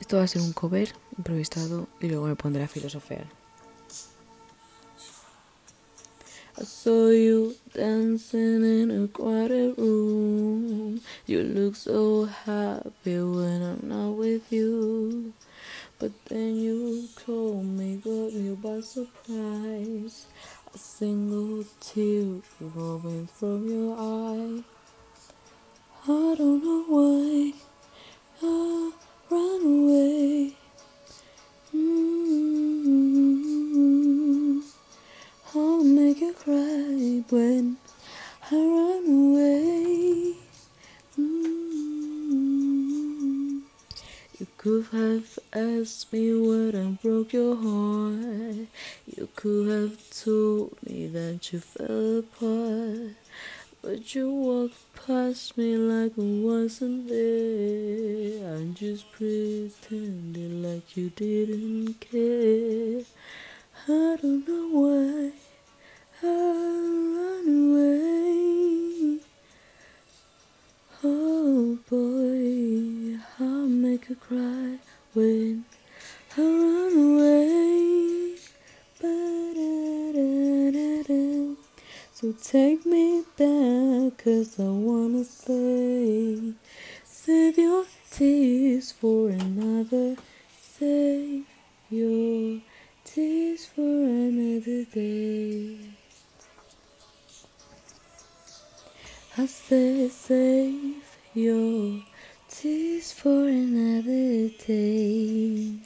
Esto va a ser un cover improvisado y luego me pondré a filosofear. I saw you dancing in a quiet room. You look so happy when I'm not with you. But then you told me, got me by surprise. A single tear rolling from your eye. I don't know why you cry when I run away. Mm-hmm. You could have asked me what I broke your heart. You could have told me that you fell apart. But you walked past me like I wasn't there. I just pretended like you didn't care. I don't know why her cry when I run away. So take me back, cause I wanna stay. Save your tears for another. Save your tears for another day. I said, save your tears for another day.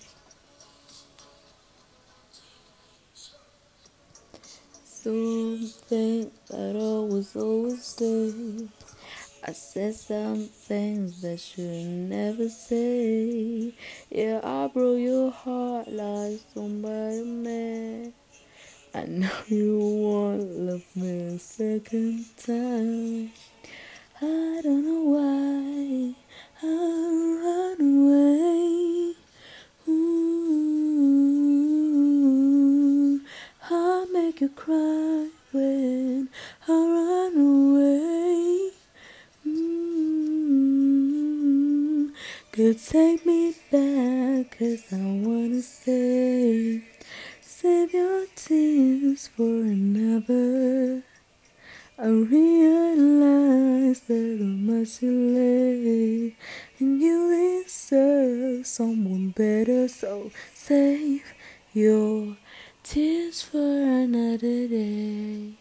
Something that always, always stay. I said some things that should never say. Yeah, I broke your heart like somebody man. I know you won't love me a second time. I don't know why I run away. Ooh, I make you cry when I run away. Mm, Could take me back, cause I wanna stay. Save your tears for another. I realize that I'm much too late, and you deserve someone better. So save your tears for another day.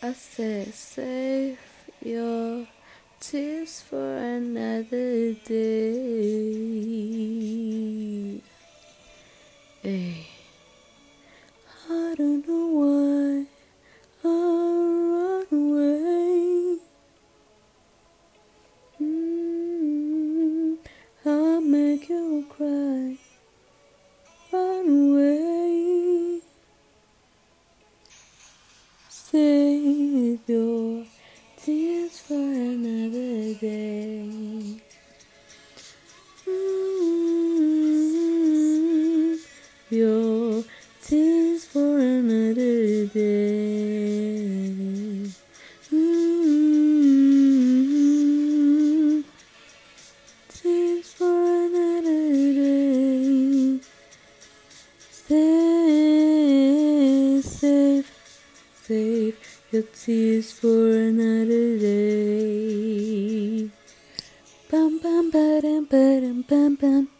I said, save your tears for another day. Save your tears for another day. Mm, your tears tears for another day. Bum bum ba dum ba dum bum bum.